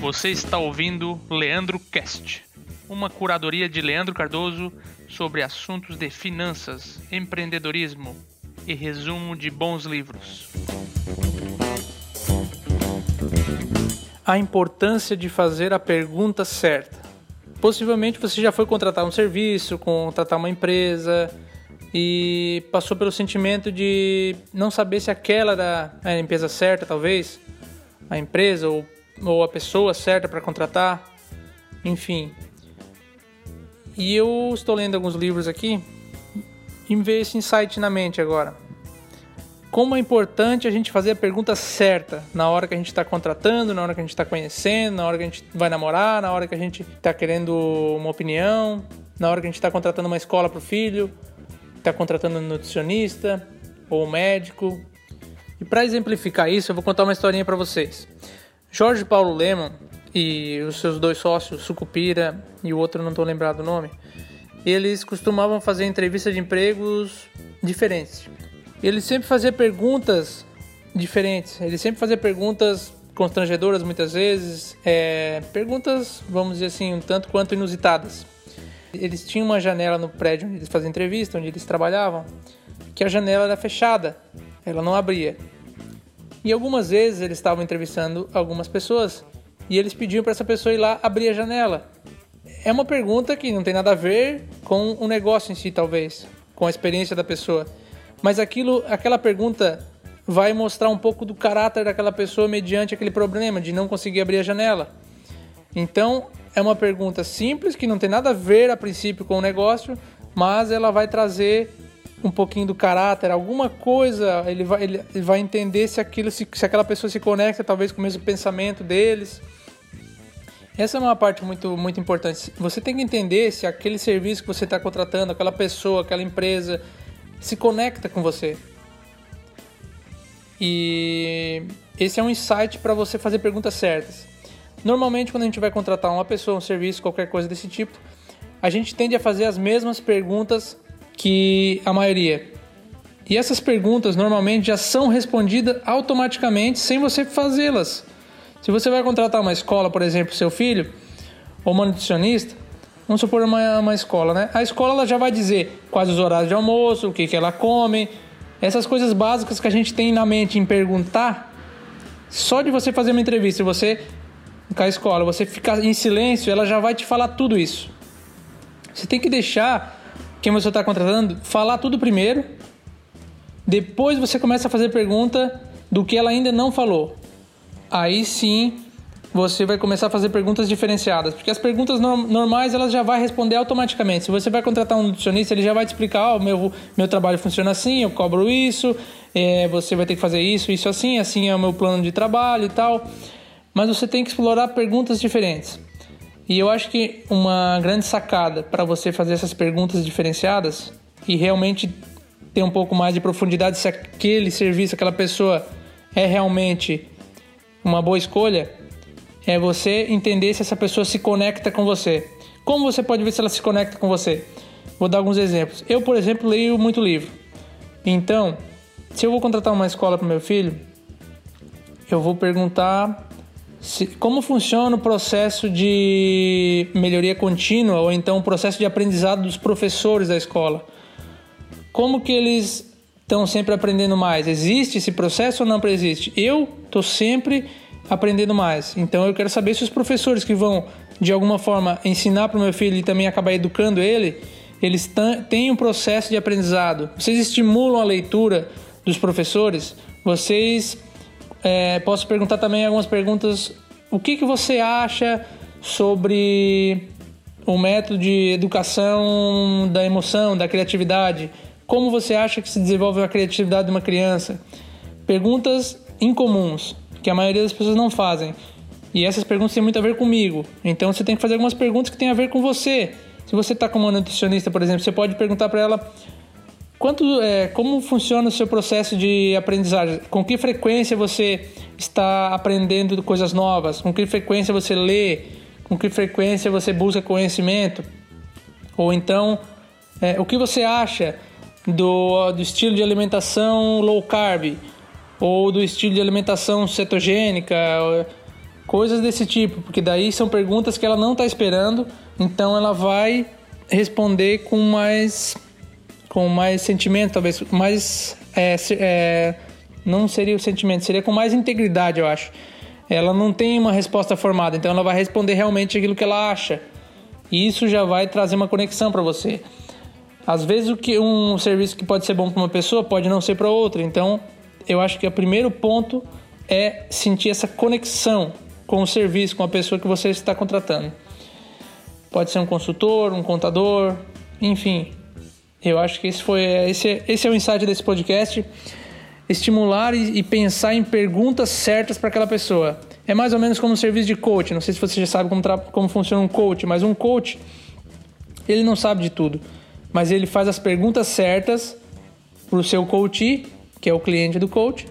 Você está ouvindo Leandro Cast, uma curadoria de Leandro Cardoso sobre assuntos de finanças, empreendedorismo e resumo de bons livros. A importância de fazer a pergunta certa. Possivelmente você já foi contratar um serviço, contratar uma empresa e passou pelo sentimento de não saber se aquela era a empresa certa, talvez, a empresa ou ou a pessoa certa para contratar, enfim. E eu estou lendo alguns livros aqui e me veio esse insight na mente agora. Como é importante a gente fazer a pergunta certa na hora que a gente está contratando, na hora que a gente está conhecendo, na hora que a gente vai namorar, na hora que a gente está querendo uma opinião, na hora que a gente está contratando uma escola para o filho, está contratando um nutricionista ou um médico. E para exemplificar isso, eu vou contar uma historinha para vocês. Jorge Paulo Leman e os seus dois sócios, Sucupira e o outro não estou lembrado o nome, eles costumavam fazer entrevistas de empregos diferentes. Ele sempre fazia perguntas diferentes, ele sempre fazia perguntas constrangedoras muitas vezes, é, perguntas, vamos dizer assim, um tanto quanto inusitadas. Eles tinham uma janela no prédio onde eles faziam entrevista, onde eles trabalhavam, que a janela era fechada, ela não abria. E algumas vezes eles estavam entrevistando algumas pessoas e eles pediam para essa pessoa ir lá abrir a janela. É uma pergunta que não tem nada a ver com o negócio em si, talvez, com a experiência da pessoa. Mas aquilo, aquela pergunta vai mostrar um pouco do caráter daquela pessoa mediante aquele problema de não conseguir abrir a janela. Então, é uma pergunta simples que não tem nada a ver a princípio com o negócio, mas ela vai trazer um pouquinho do caráter, alguma coisa, ele vai, ele, vai entender se, aquilo, se, se aquela pessoa se conecta talvez com o mesmo pensamento deles. Essa é uma parte muito, muito importante. Você tem que entender se aquele serviço que você está contratando, aquela pessoa, aquela empresa, se conecta com você. E esse é um insight para você fazer perguntas certas. Normalmente, quando a gente vai contratar uma pessoa, um serviço, qualquer coisa desse tipo, a gente tende a fazer as mesmas perguntas que a maioria. E essas perguntas normalmente já são respondidas automaticamente sem você fazê-las. Se você vai contratar uma escola, por exemplo, seu filho, ou uma nutricionista, vamos supor uma, uma escola, né? A escola ela já vai dizer quais os horários de almoço, o que, que ela come, essas coisas básicas que a gente tem na mente em perguntar. Só de você fazer uma entrevista, você com a escola, você ficar em silêncio, ela já vai te falar tudo isso. Você tem que deixar quem você está contratando, falar tudo primeiro. Depois você começa a fazer pergunta do que ela ainda não falou. Aí sim você vai começar a fazer perguntas diferenciadas, porque as perguntas normais elas já vai responder automaticamente. Se você vai contratar um nutricionista, ele já vai te explicar: oh, meu meu trabalho funciona assim, eu cobro isso, é, você vai ter que fazer isso, isso assim, assim é o meu plano de trabalho e tal. Mas você tem que explorar perguntas diferentes. E eu acho que uma grande sacada para você fazer essas perguntas diferenciadas e realmente ter um pouco mais de profundidade se aquele serviço, aquela pessoa é realmente uma boa escolha, é você entender se essa pessoa se conecta com você. Como você pode ver se ela se conecta com você? Vou dar alguns exemplos. Eu, por exemplo, leio muito livro. Então, se eu vou contratar uma escola para meu filho, eu vou perguntar se, como funciona o processo de melhoria contínua ou então o processo de aprendizado dos professores da escola? Como que eles estão sempre aprendendo mais? Existe esse processo ou não existe? Eu estou sempre aprendendo mais. Então eu quero saber se os professores que vão de alguma forma ensinar para o meu filho e também acabar educando ele, eles têm um processo de aprendizado. Vocês estimulam a leitura dos professores? Vocês é, posso perguntar também algumas perguntas. O que, que você acha sobre o método de educação da emoção, da criatividade? Como você acha que se desenvolve a criatividade de uma criança? Perguntas incomuns, que a maioria das pessoas não fazem. E essas perguntas têm muito a ver comigo. Então você tem que fazer algumas perguntas que têm a ver com você. Se você está com uma nutricionista, por exemplo, você pode perguntar para ela Quanto, é, como funciona o seu processo de aprendizagem? Com que frequência você está aprendendo coisas novas? Com que frequência você lê? Com que frequência você busca conhecimento? Ou então, é, o que você acha do, do estilo de alimentação low carb ou do estilo de alimentação cetogênica, coisas desse tipo, porque daí são perguntas que ela não está esperando, então ela vai responder com mais com mais sentimento, talvez mais é, é, não seria o sentimento, seria com mais integridade, eu acho. Ela não tem uma resposta formada, então ela vai responder realmente aquilo que ela acha. E isso já vai trazer uma conexão para você. Às vezes o que um serviço que pode ser bom para uma pessoa pode não ser para outra. Então, eu acho que o primeiro ponto é sentir essa conexão com o serviço, com a pessoa que você está contratando. Pode ser um consultor, um contador, enfim. Eu acho que esse foi esse, esse é o insight desse podcast. Estimular e, e pensar em perguntas certas para aquela pessoa. É mais ou menos como um serviço de coach. Não sei se você já sabe como, como funciona um coach, mas um coach ele não sabe de tudo, mas ele faz as perguntas certas para o seu coach, que é o cliente do coach,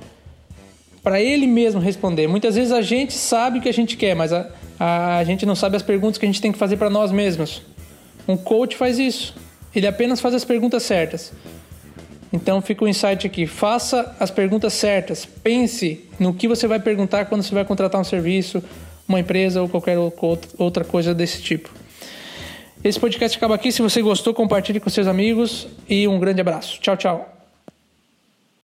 para ele mesmo responder. Muitas vezes a gente sabe o que a gente quer, mas a, a, a gente não sabe as perguntas que a gente tem que fazer para nós mesmos. Um coach faz isso. Ele apenas faz as perguntas certas. Então fica o um insight aqui: faça as perguntas certas. Pense no que você vai perguntar quando você vai contratar um serviço, uma empresa ou qualquer outra coisa desse tipo. Esse podcast acaba aqui. Se você gostou, compartilhe com seus amigos e um grande abraço. Tchau, tchau.